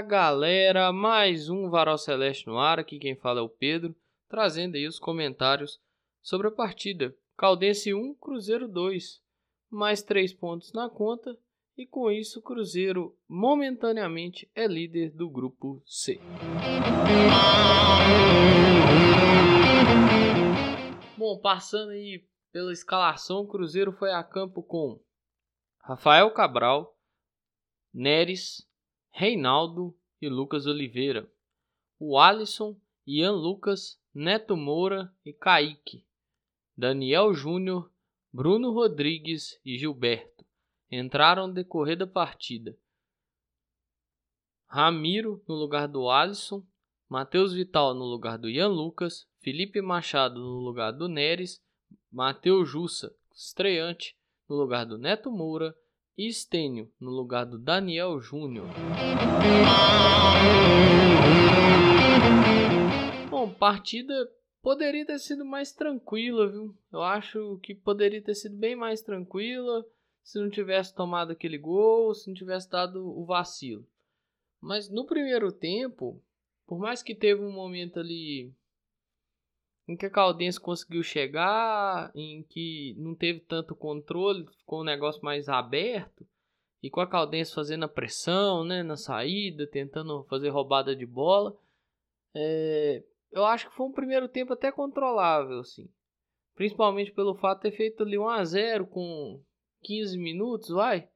Galera, mais um Varal Celeste no ar, aqui quem fala é o Pedro, trazendo aí os comentários sobre a partida. Caldense 1, Cruzeiro 2, mais 3 pontos na conta e com isso o Cruzeiro momentaneamente é líder do grupo C. Bom, passando aí pela escalação, o Cruzeiro foi a campo com Rafael Cabral, Neres, Reinaldo e Lucas Oliveira, o Alisson, Ian Lucas, Neto Moura e Kaique, Daniel Júnior, Bruno Rodrigues e Gilberto entraram no decorrer da partida. Ramiro no lugar do Alisson, Matheus Vital no lugar do Ian Lucas, Felipe Machado no lugar do Neres, Matheus Jussa, estreante, no lugar do Neto Moura e Stênio no lugar do Daniel Júnior. Bom, partida poderia ter sido mais tranquila, viu? Eu acho que poderia ter sido bem mais tranquila se não tivesse tomado aquele gol, se não tivesse dado o vacilo. Mas no primeiro tempo, por mais que teve um momento ali em que a Caldense conseguiu chegar, em que não teve tanto controle, ficou um negócio mais aberto, e com a Caldense fazendo a pressão né, na saída, tentando fazer roubada de bola, é, eu acho que foi um primeiro tempo até controlável, assim. Principalmente pelo fato de ter feito ali 1 a 0 com 15 minutos, vai.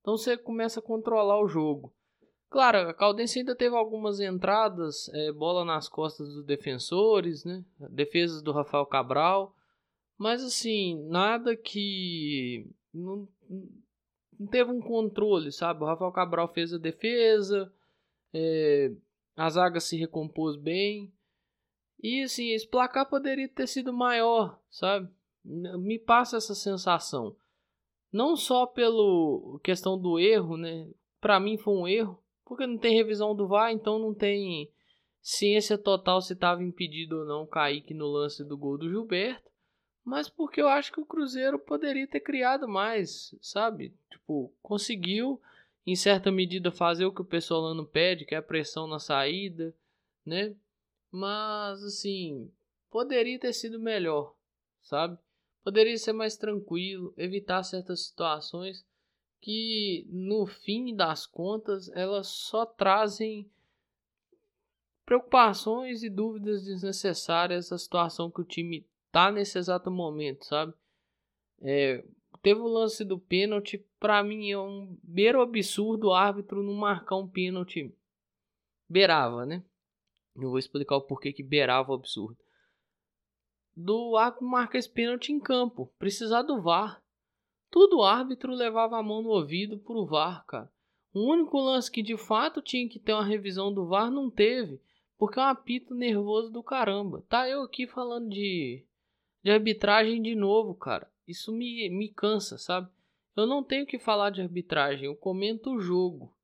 Então você começa a controlar o jogo. Claro, a Caldense ainda teve algumas entradas, é, bola nas costas dos defensores, né? Defesas do Rafael Cabral. Mas assim, nada que. Não, não teve um controle, sabe? O Rafael Cabral fez a defesa, é, a zaga se recompôs bem. E assim, esse placar poderia ter sido maior, sabe? Me passa essa sensação. Não só pela questão do erro, né? Para mim foi um erro, porque não tem revisão do VAR, então não tem ciência total se estava impedido ou não Kaique no lance do gol do Gilberto. Mas porque eu acho que o Cruzeiro poderia ter criado mais, sabe? Tipo, conseguiu em certa medida fazer o que o Pessolano pede, que é a pressão na saída, né? Mas assim, poderia ter sido melhor, sabe? Poderia ser mais tranquilo, evitar certas situações que no fim das contas elas só trazem preocupações e dúvidas desnecessárias à situação que o time tá nesse exato momento, sabe? É, teve o lance do pênalti, para mim é um beiro absurdo o árbitro não marcar um pênalti. Beirava, né? Eu vou explicar o porquê que beirava o absurdo. Do árbitro marcar esse pênalti em campo, precisar do VAR. Tudo o árbitro levava a mão no ouvido pro VAR, cara. O único lance que de fato tinha que ter uma revisão do VAR não teve, porque é um apito nervoso do caramba. Tá eu aqui falando de, de arbitragem de novo, cara. Isso me, me cansa, sabe? Eu não tenho que falar de arbitragem, eu comento o jogo.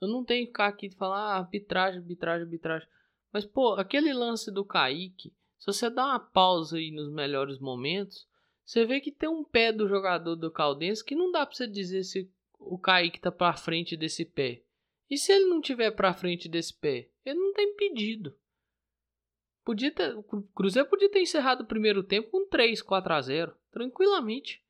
Eu não tenho que ficar aqui e falar ah, arbitragem, arbitragem, arbitragem. Mas, pô, aquele lance do Kaique, se você dá uma pausa aí nos melhores momentos, você vê que tem um pé do jogador do Caldense que não dá pra você dizer se o Kaique tá pra frente desse pé. E se ele não tiver pra frente desse pé? Ele não tá impedido. Podia ter, o Cruzeiro podia ter encerrado o primeiro tempo com 3, 4 a 0, tranquilamente.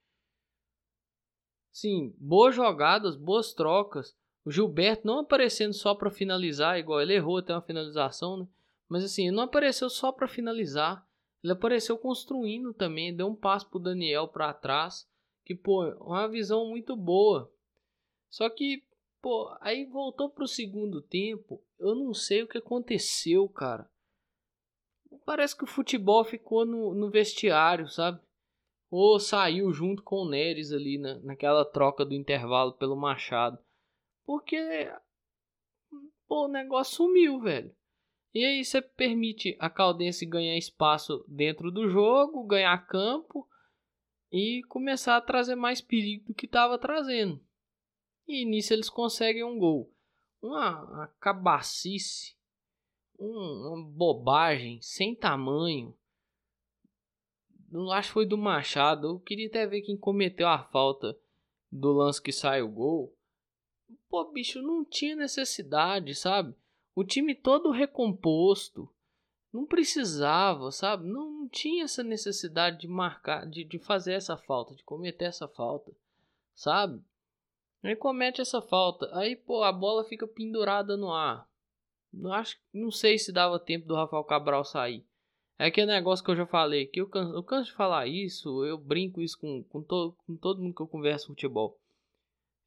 Sim, boas jogadas, boas trocas. O Gilberto não aparecendo só para finalizar, igual ele errou até uma finalização, né? Mas assim, ele não apareceu só para finalizar. Ele apareceu construindo também, deu um passo pro Daniel para trás, que pô, uma visão muito boa. Só que, pô, aí voltou pro segundo tempo, eu não sei o que aconteceu, cara. Parece que o futebol ficou no, no vestiário, sabe? Ou saiu junto com o Neres ali na, naquela troca do intervalo pelo Machado. Porque pô, o negócio sumiu, velho. E aí você permite a Caldense ganhar espaço dentro do jogo, ganhar campo e começar a trazer mais perigo do que estava trazendo. E nisso eles conseguem um gol. Uma, uma cabacice, um, uma bobagem sem tamanho. Não acho que foi do Machado. Eu queria até ver quem cometeu a falta do lance que sai o gol. Pô, bicho, não tinha necessidade, sabe? O time todo recomposto. Não precisava, sabe? Não, não tinha essa necessidade de marcar, de, de fazer essa falta, de cometer essa falta, sabe? Aí comete essa falta. Aí, pô, a bola fica pendurada no ar. Não, acho, não sei se dava tempo do Rafael Cabral sair. É aquele negócio que eu já falei, que eu canso, eu canso de falar isso, eu brinco isso com, com, to, com todo mundo que eu converso futebol.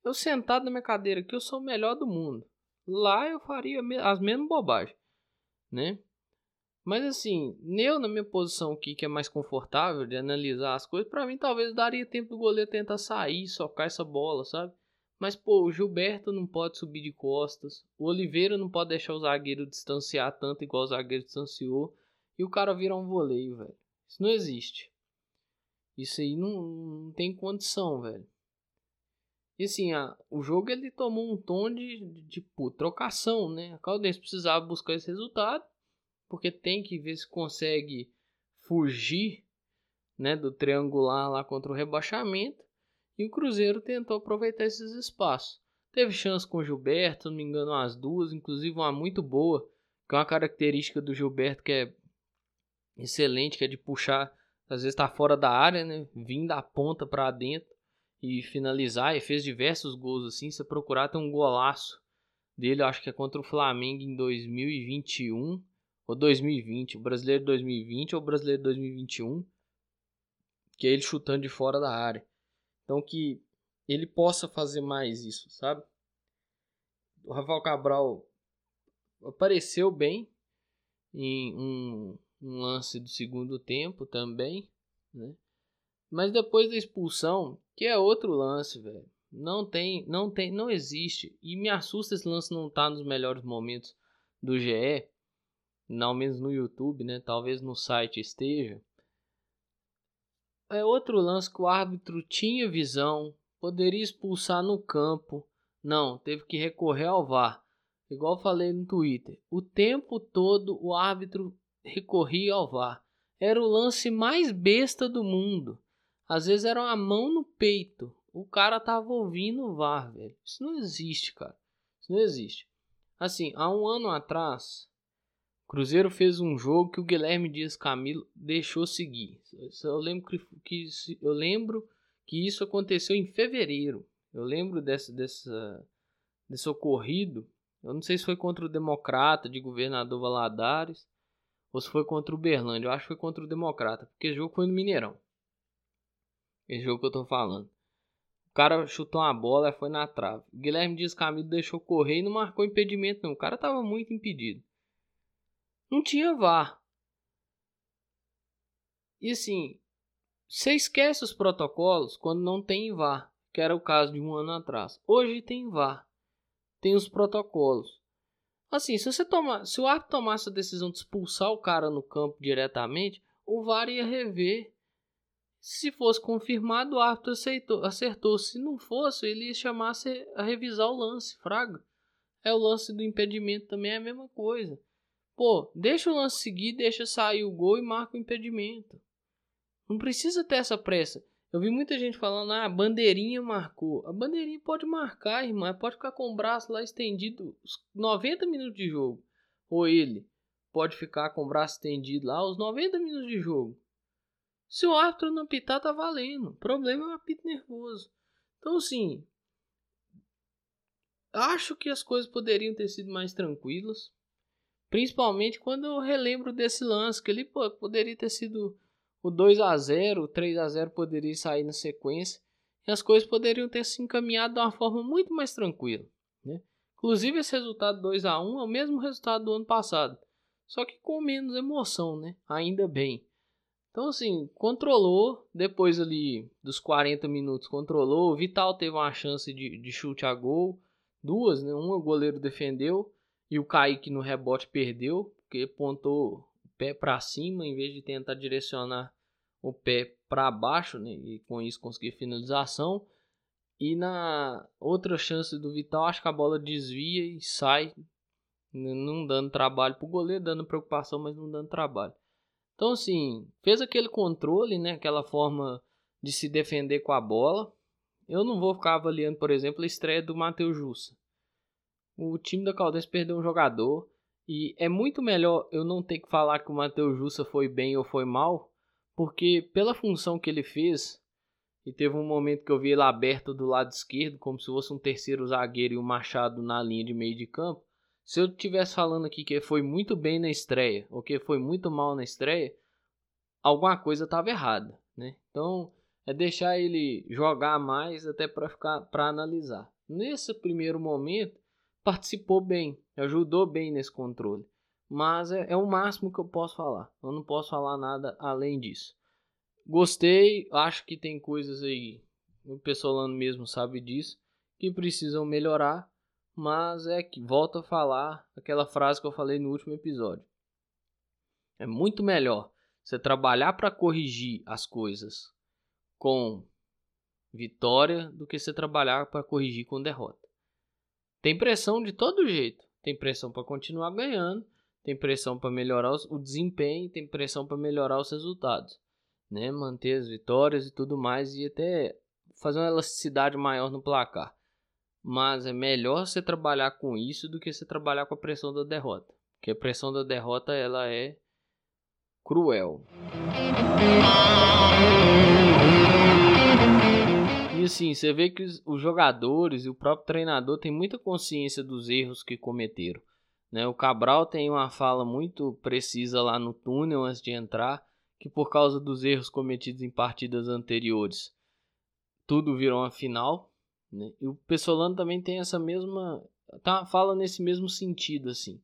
Eu sentado na minha cadeira aqui, eu sou o melhor do mundo. Lá eu faria as mesmas bobagens, né? Mas assim, eu na minha posição aqui, que é mais confortável de analisar as coisas, para mim talvez daria tempo do goleiro tentar sair, socar essa bola, sabe? Mas, pô, o Gilberto não pode subir de costas. O Oliveira não pode deixar o zagueiro distanciar tanto igual o zagueiro distanciou. E o cara vira um voleio, velho. Isso não existe. Isso aí não, não tem condição, velho. E assim, a, o jogo ele tomou um tom de, de, pô, trocação, né? A Caldense precisava buscar esse resultado. Porque tem que ver se consegue fugir né, do triangular lá contra o rebaixamento. E o Cruzeiro tentou aproveitar esses espaços. Teve chance com o Gilberto, não me engano, as duas, inclusive uma muito boa, que é uma característica do Gilberto que é excelente, que é de puxar, às vezes está fora da área, né? Vim da ponta para dentro e finalizar. E fez diversos gols assim. Se procurar, tem um golaço dele, acho que é contra o Flamengo em 2021 ou 2020, o brasileiro 2020 ou o brasileiro 2021, que é ele chutando de fora da área. Então que ele possa fazer mais isso, sabe? O Rafael Cabral apareceu bem em um, um lance do segundo tempo também, né? Mas depois da expulsão, que é outro lance, velho. Não tem, não tem, não existe. E me assusta esse lance não estar tá nos melhores momentos do GE, não menos no YouTube, né? Talvez no site esteja é outro lance que o árbitro tinha visão, poderia expulsar no campo. Não, teve que recorrer ao VAR. Igual falei no Twitter. O tempo todo o árbitro recorria ao VAR. Era o lance mais besta do mundo. Às vezes era uma mão no peito. O cara tava ouvindo o VAR, velho. Isso não existe, cara. Isso não existe. Assim, há um ano atrás, Cruzeiro fez um jogo que o Guilherme Dias Camilo deixou seguir. Eu lembro que, que eu lembro que isso aconteceu em fevereiro. Eu lembro dessa, desse ocorrido. Eu não sei se foi contra o Democrata de governador Valadares ou se foi contra o Berlândia. Eu acho que foi contra o Democrata, porque o jogo foi no Mineirão. Esse jogo que eu tô falando. O cara chutou uma bola e foi na trave. O Guilherme Dias Camilo deixou correr e não marcou impedimento não. O cara tava muito impedido não tinha VAR. E assim, você esquece os protocolos quando não tem VAR, que era o caso de um ano atrás. Hoje tem VAR, tem os protocolos. Assim, se você toma, se o árbitro tomasse a decisão de expulsar o cara no campo diretamente, o VAR ia rever. Se fosse confirmado, o árbitro aceitou, acertou. Se não fosse, ele chamar a revisar o lance, fraga. É o lance do impedimento também é a mesma coisa. Pô, deixa o lance seguir, deixa sair o gol e marca o impedimento. Não precisa ter essa pressa. Eu vi muita gente falando, ah, a bandeirinha marcou. A bandeirinha pode marcar, irmão. Pode ficar com o braço lá estendido os 90 minutos de jogo. Ou ele pode ficar com o braço estendido lá os 90 minutos de jogo. Se o árbitro não apitar, tá valendo. O problema é o apito nervoso. Então, assim, acho que as coisas poderiam ter sido mais tranquilas. Principalmente quando eu relembro desse lance, que ele pô, poderia ter sido o 2 a 0 o 3 a 0 poderia sair na sequência. E as coisas poderiam ter se encaminhado de uma forma muito mais tranquila. Né? Inclusive esse resultado 2 a 1 é o mesmo resultado do ano passado. Só que com menos emoção, né? Ainda bem. Então, assim, controlou. Depois ali dos 40 minutos, controlou. O Vital teve uma chance de, de chute a gol. Duas, né? Uma o goleiro defendeu. E o Kaique no rebote perdeu, porque pontou o pé para cima em vez de tentar direcionar o pé para baixo, né? E com isso conseguir finalização. E na outra chance do Vital, acho que a bola desvia e sai, não dando trabalho para o goleiro, dando preocupação, mas não dando trabalho. Então, assim, fez aquele controle, né? Aquela forma de se defender com a bola. eu não vou ficar avaliando, por exemplo, a estreia do Matheus Jussa. O time da Caldense perdeu um jogador e é muito melhor eu não ter que falar que o Matheus Jussa foi bem ou foi mal, porque pela função que ele fez, e teve um momento que eu vi ele aberto do lado esquerdo, como se fosse um terceiro zagueiro e um Machado na linha de meio de campo. Se eu estivesse falando aqui que foi muito bem na estreia ou que foi muito mal na estreia, alguma coisa estava errada, né? Então é deixar ele jogar mais até para ficar para analisar. Nesse primeiro momento participou bem, ajudou bem nesse controle, mas é, é o máximo que eu posso falar. Eu não posso falar nada além disso. Gostei, acho que tem coisas aí, o Pessolano mesmo sabe disso, que precisam melhorar, mas é que volto a falar aquela frase que eu falei no último episódio. É muito melhor você trabalhar para corrigir as coisas com vitória do que você trabalhar para corrigir com derrota. Tem pressão de todo jeito. Tem pressão para continuar ganhando, tem pressão para melhorar o desempenho, tem pressão para melhorar os resultados né? Manter as vitórias e tudo mais e até fazer uma elasticidade maior no placar. Mas é melhor você trabalhar com isso do que você trabalhar com a pressão da derrota, porque a pressão da derrota ela é cruel. E assim, você vê que os jogadores e o próprio treinador têm muita consciência dos erros que cometeram. Né? O Cabral tem uma fala muito precisa lá no túnel antes de entrar, que por causa dos erros cometidos em partidas anteriores, tudo virou uma final. Né? E o Pessolano também tem essa mesma. Tá, fala nesse mesmo sentido, assim.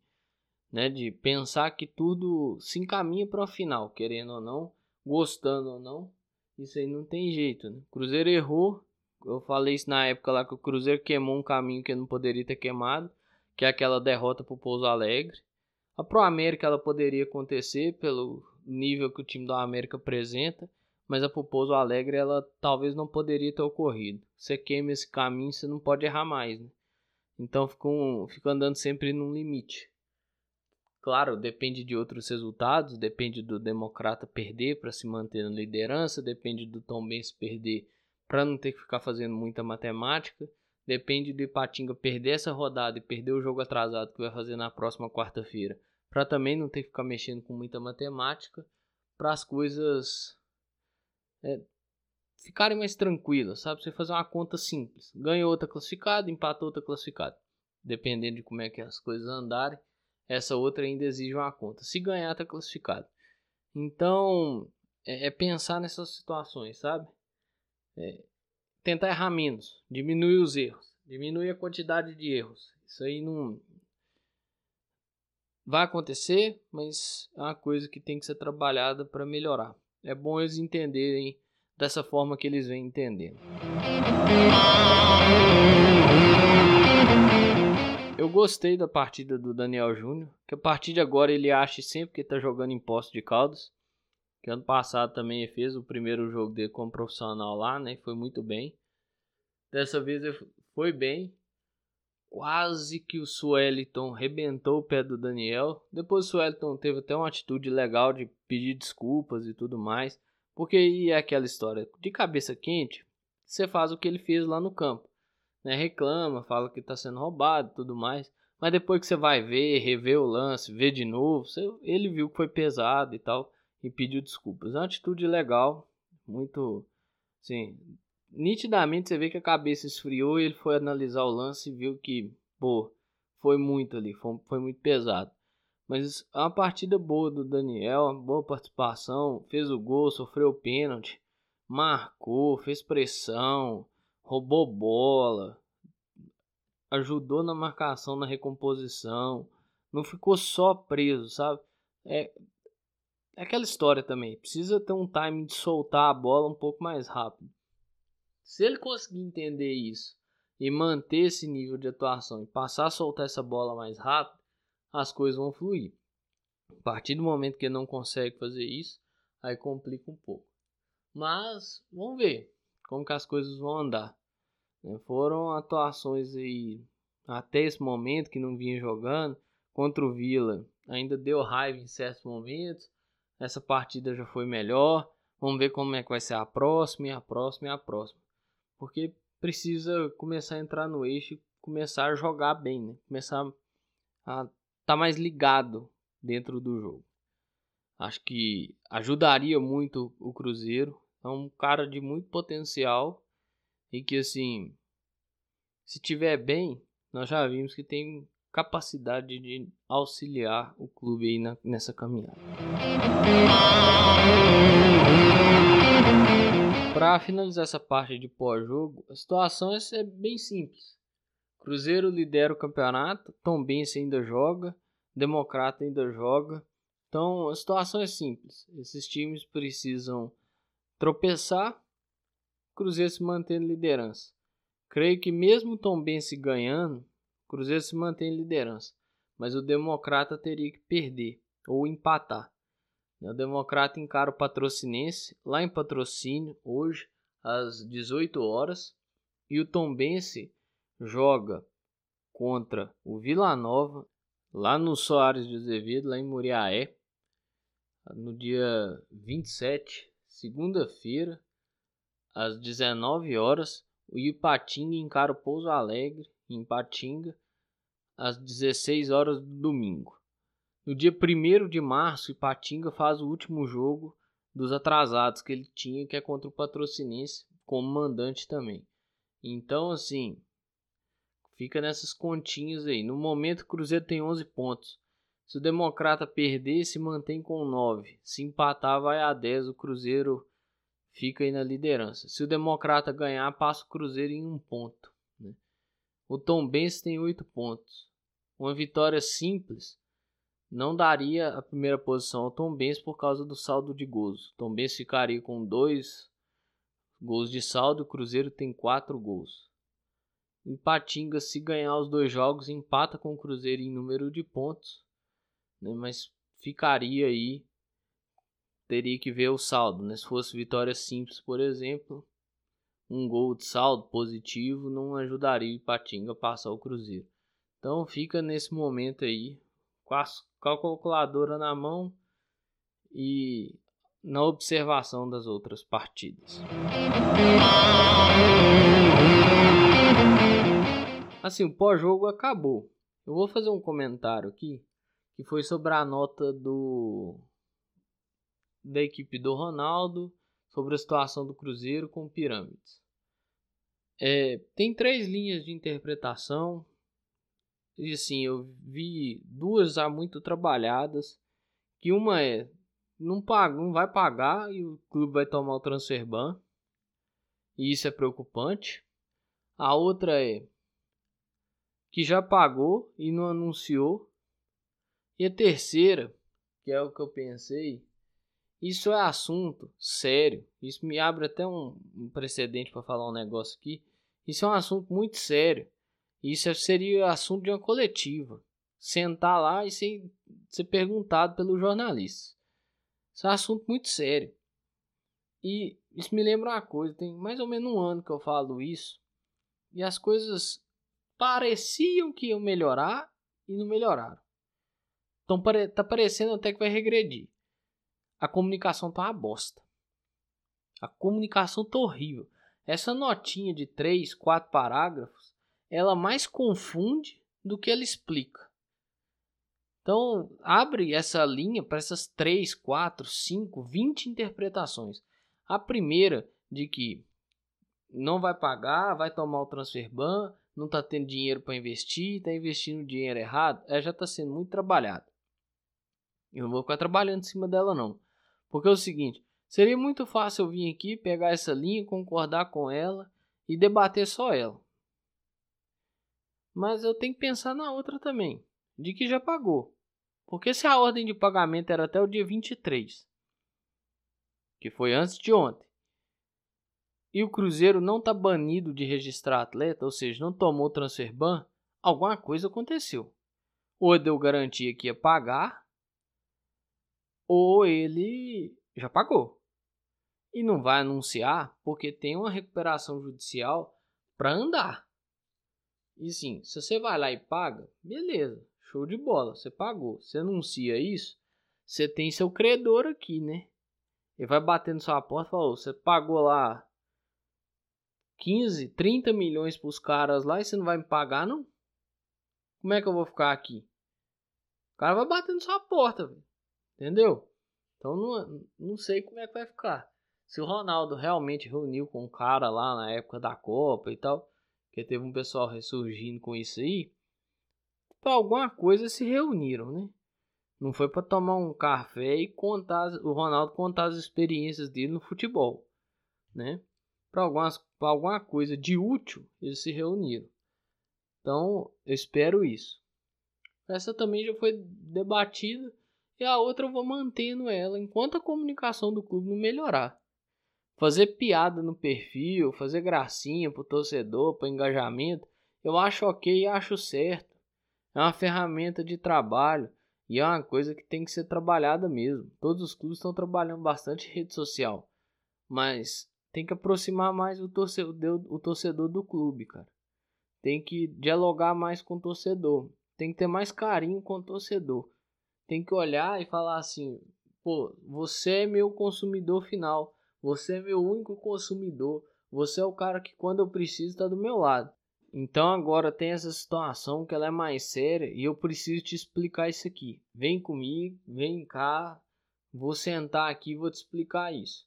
Né? De pensar que tudo se encaminha para o final, querendo ou não, gostando ou não. Isso aí não tem jeito. Né? Cruzeiro errou. Eu falei isso na época lá que o Cruzeiro queimou um caminho que não poderia ter queimado, que é aquela derrota para o Pouso Alegre. A Pro América ela poderia acontecer pelo nível que o time do América apresenta, mas a pro Pouso Alegre ela talvez não poderia ter ocorrido. Você queima esse caminho, você não pode errar mais, né? Então fica, um, fica andando sempre num limite. Claro, depende de outros resultados, depende do Democrata perder para se manter na liderança, depende do Tom Benz perder para não ter que ficar fazendo muita matemática, depende do Ipatinga perder essa rodada e perder o jogo atrasado que vai fazer na próxima quarta-feira para também não ter que ficar mexendo com muita matemática, para as coisas é, ficarem mais tranquilas, sabe? Você fazer uma conta simples, ganha outra classificada, empata outra classificada, dependendo de como é que as coisas andarem, essa outra ainda exige uma conta. Se ganhar, tá classificado. Então é, é pensar nessas situações, sabe? É, tentar errar menos, diminuir os erros, diminuir a quantidade de erros. Isso aí não, Vai acontecer, mas é uma coisa que tem que ser trabalhada para melhorar. É bom eles entenderem dessa forma que eles vêm entendendo. Eu gostei da partida do Daniel Júnior, que a partir de agora ele acha sempre que está jogando em posto de Caldas. Que ano passado também ele fez o primeiro jogo dele como profissional lá, né? Foi muito bem. Dessa vez ele foi bem, Quase que o Sueliton rebentou o pé do Daniel. Depois o Sueliton teve até uma atitude legal de pedir desculpas e tudo mais. Porque aí é aquela história de cabeça quente. Você faz o que ele fez lá no campo. Né? Reclama, fala que está sendo roubado tudo mais. Mas depois que você vai ver, rever o lance, ver de novo, você, ele viu que foi pesado e tal. E pediu desculpas. É uma atitude legal. Muito. Assim, nitidamente você vê que a cabeça esfriou e ele foi analisar o lance e viu que, pô, foi muito ali, foi, foi muito pesado. Mas é uma partida boa do Daniel, boa participação, fez o gol, sofreu o pênalti, marcou, fez pressão, roubou bola, ajudou na marcação, na recomposição, não ficou só preso, sabe? É, é aquela história também, precisa ter um time de soltar a bola um pouco mais rápido. Se ele conseguir entender isso e manter esse nível de atuação e passar a soltar essa bola mais rápido, as coisas vão fluir. A partir do momento que ele não consegue fazer isso, aí complica um pouco. Mas vamos ver como que as coisas vão andar. Né? Foram atuações aí até esse momento que não vinha jogando contra o Vila. Ainda deu raiva em certos momentos. Essa partida já foi melhor. Vamos ver como é que vai ser a próxima, e a próxima e a próxima. Porque precisa começar a entrar no eixo começar a jogar bem, né? Começar a estar tá mais ligado dentro do jogo. Acho que ajudaria muito o Cruzeiro. É um cara de muito potencial e que assim, se tiver bem, nós já vimos que tem capacidade de auxiliar o clube aí na, nessa caminhada. Para finalizar essa parte de pós-jogo, a situação é bem simples. Cruzeiro lidera o campeonato, Tombense ainda joga, Democrata ainda joga. Então a situação é simples. Esses times precisam tropeçar, Cruzeiro se mantém em liderança. Creio que mesmo Tombense ganhando, Cruzeiro se mantém liderança. Mas o Democrata teria que perder ou empatar. O Democrata encara o Patrocinense lá em Patrocínio hoje às 18 horas e o Tombense joga contra o Vila Nova lá no Soares de Azevedo, lá em Muriaé, no dia 27, segunda-feira, às 19 horas. O Ipatinga encara o Pouso Alegre em Ipatinga às 16 horas do domingo. No dia 1 de março, Ipatinga faz o último jogo dos atrasados que ele tinha, que é contra o Patrocinense, como mandante também. Então, assim, fica nessas continhas aí. No momento, o Cruzeiro tem 11 pontos. Se o Democrata perder, se mantém com 9. Se empatar, vai a 10. O Cruzeiro fica aí na liderança. Se o Democrata ganhar, passa o Cruzeiro em um ponto. Né? O Tom Benz tem 8 pontos. Uma vitória simples não daria a primeira posição ao Tom Benz por causa do saldo de gols. Tom Benz ficaria com dois gols de saldo, o Cruzeiro tem quatro gols. O Patinga, se ganhar os dois jogos, empata com o Cruzeiro em número de pontos, né? mas ficaria aí, teria que ver o saldo. Né? Se fosse vitória simples, por exemplo, um gol de saldo positivo não ajudaria o Patinga a passar o Cruzeiro. Então fica nesse momento aí com a, com a calculadora na mão e na observação das outras partidas. Assim, o pós-jogo acabou. Eu vou fazer um comentário aqui que foi sobre a nota do da equipe do Ronaldo sobre a situação do Cruzeiro com pirâmides. É, tem três linhas de interpretação e assim, eu vi duas já muito trabalhadas. Que uma é não paga, não vai pagar e o clube vai tomar o transfer ban. E isso é preocupante. A outra é que já pagou e não anunciou. E a terceira, que é o que eu pensei, isso é assunto sério. Isso me abre até um precedente para falar um negócio aqui. Isso é um assunto muito sério. Isso seria assunto de uma coletiva. Sentar lá e ser, ser perguntado pelo jornalista. Isso é um assunto muito sério. E isso me lembra uma coisa: tem mais ou menos um ano que eu falo isso. E as coisas pareciam que iam melhorar e não melhoraram. Então tá parecendo até que vai regredir. A comunicação tá uma bosta. A comunicação tá horrível. Essa notinha de três, quatro parágrafos ela mais confunde do que ela explica. Então, abre essa linha para essas 3, 4, 5, 20 interpretações. A primeira de que não vai pagar, vai tomar o transfer ban, não está tendo dinheiro para investir, está investindo dinheiro errado, ela já está sendo muito trabalhada. Eu não vou ficar trabalhando em cima dela não. Porque é o seguinte, seria muito fácil eu vir aqui, pegar essa linha, concordar com ela e debater só ela. Mas eu tenho que pensar na outra também, de que já pagou. Porque se a ordem de pagamento era até o dia 23, que foi antes de ontem, e o Cruzeiro não está banido de registrar atleta, ou seja, não tomou transfer ban, alguma coisa aconteceu. Ou deu garantia que ia pagar, ou ele já pagou. E não vai anunciar porque tem uma recuperação judicial para andar. E sim, se você vai lá e paga, beleza, show de bola, você pagou. Você anuncia isso, você tem seu credor aqui, né? Ele vai batendo sua porta e fala, você pagou lá 15, 30 milhões pros caras lá e você não vai me pagar, não? Como é que eu vou ficar aqui? O cara vai bater na sua porta, véio. entendeu? Então não, não sei como é que vai ficar. Se o Ronaldo realmente reuniu com o cara lá na época da Copa e tal, que teve um pessoal ressurgindo com isso aí, para alguma coisa se reuniram, né? Não foi para tomar um café e contar o Ronaldo contar as experiências dele no futebol, né? Para algumas para alguma coisa de útil eles se reuniram. Então, eu espero isso. Essa também já foi debatida e a outra eu vou mantendo ela enquanto a comunicação do clube não melhorar. Fazer piada no perfil, fazer gracinha pro torcedor, para engajamento, eu acho ok e acho certo. É uma ferramenta de trabalho e é uma coisa que tem que ser trabalhada mesmo. Todos os clubes estão trabalhando bastante rede social. Mas tem que aproximar mais o torcedor, o torcedor do clube, cara. Tem que dialogar mais com o torcedor. Tem que ter mais carinho com o torcedor. Tem que olhar e falar assim: pô, você é meu consumidor final. Você é meu único consumidor. Você é o cara que quando eu preciso está do meu lado. Então agora tem essa situação que ela é mais séria e eu preciso te explicar isso aqui. Vem comigo, vem cá, vou sentar aqui e vou te explicar isso.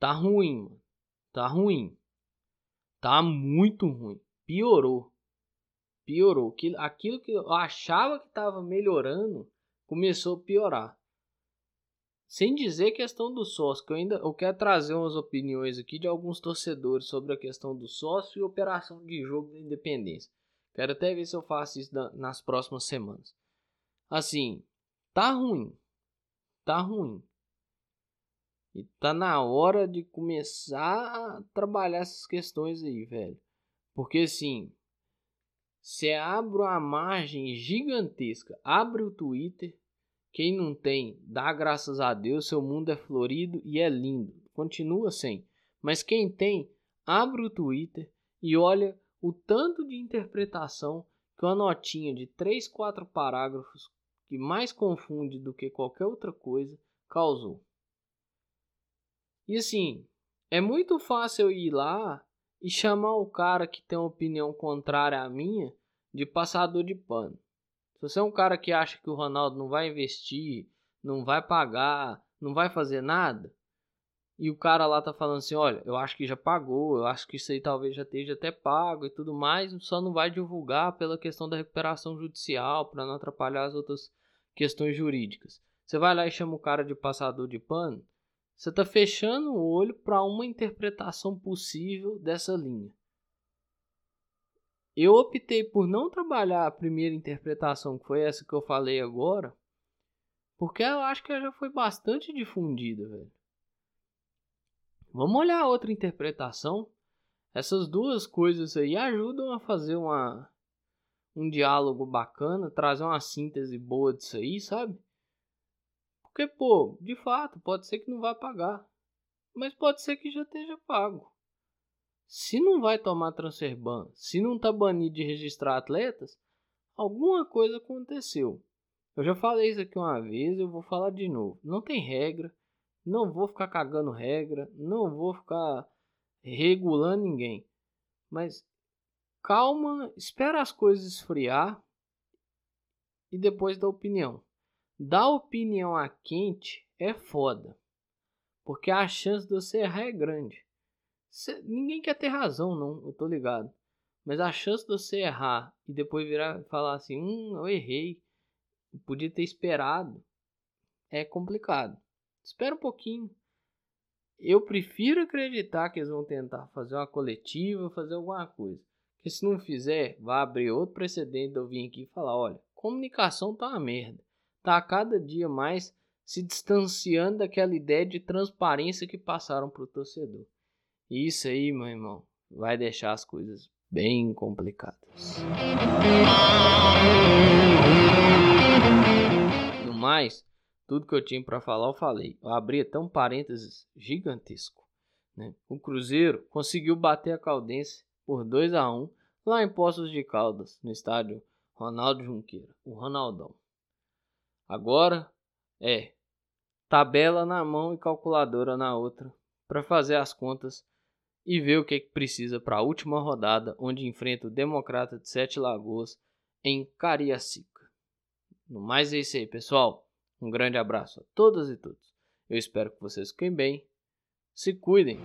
Tá ruim, mano. Tá ruim. Tá muito ruim. Piorou. Piorou. Aquilo que eu achava que estava melhorando começou a piorar. Sem dizer questão do sócio, que eu ainda eu quero trazer umas opiniões aqui de alguns torcedores sobre a questão do sócio e operação de jogo da independência. Quero até ver se eu faço isso nas próximas semanas. Assim, tá ruim. Tá ruim. E tá na hora de começar a trabalhar essas questões aí, velho. Porque assim, você abre uma margem gigantesca, abre o Twitter, quem não tem, dá graças a Deus, seu mundo é florido e é lindo. Continua sem. Mas quem tem, abre o Twitter e olha o tanto de interpretação que uma notinha de 3, 4 parágrafos, que mais confunde do que qualquer outra coisa, causou. E assim, é muito fácil eu ir lá e chamar o cara que tem uma opinião contrária à minha de passador de pano. Se você é um cara que acha que o Ronaldo não vai investir, não vai pagar, não vai fazer nada, e o cara lá tá falando assim, olha, eu acho que já pagou, eu acho que isso aí talvez já esteja até pago e tudo mais, só não vai divulgar pela questão da recuperação judicial, para não atrapalhar as outras questões jurídicas. Você vai lá e chama o cara de passador de pano, você está fechando o olho para uma interpretação possível dessa linha. Eu optei por não trabalhar a primeira interpretação, que foi essa que eu falei agora, porque eu acho que ela já foi bastante difundida, velho. Vamos olhar a outra interpretação. Essas duas coisas aí ajudam a fazer uma, um diálogo bacana, trazer uma síntese boa disso aí, sabe? Porque, pô, de fato, pode ser que não vá pagar. Mas pode ser que já esteja pago. Se não vai tomar transfer ban, se não tá banido de registrar atletas, alguma coisa aconteceu. Eu já falei isso aqui uma vez, eu vou falar de novo. Não tem regra, não vou ficar cagando regra, não vou ficar regulando ninguém. Mas calma, espera as coisas esfriar e depois dá opinião. Dar opinião a quente é foda. Porque a chance de você errar é grande. Cê, ninguém quer ter razão, não, eu tô ligado. Mas a chance de você errar e depois virar falar assim, hum, eu errei, eu podia ter esperado, é complicado. Espera um pouquinho. Eu prefiro acreditar que eles vão tentar fazer uma coletiva, fazer alguma coisa. Porque se não fizer, vai abrir outro precedente de eu vir aqui e falar, olha, comunicação tá uma merda. Tá a cada dia mais se distanciando daquela ideia de transparência que passaram pro torcedor. Isso aí, meu irmão, vai deixar as coisas bem complicadas. No mais, tudo que eu tinha para falar eu falei. Eu abri até um parênteses gigantesco. Né? O Cruzeiro conseguiu bater a Caldense por 2 a 1 lá em Poços de Caldas, no estádio Ronaldo Junqueira, o Ronaldão. Agora é tabela na mão e calculadora na outra para fazer as contas e ver o que, é que precisa para a última rodada, onde enfrenta o Democrata de Sete Lagoas em Cariacica. No mais é isso aí, pessoal. Um grande abraço a todas e todos. Eu espero que vocês fiquem bem. Se cuidem.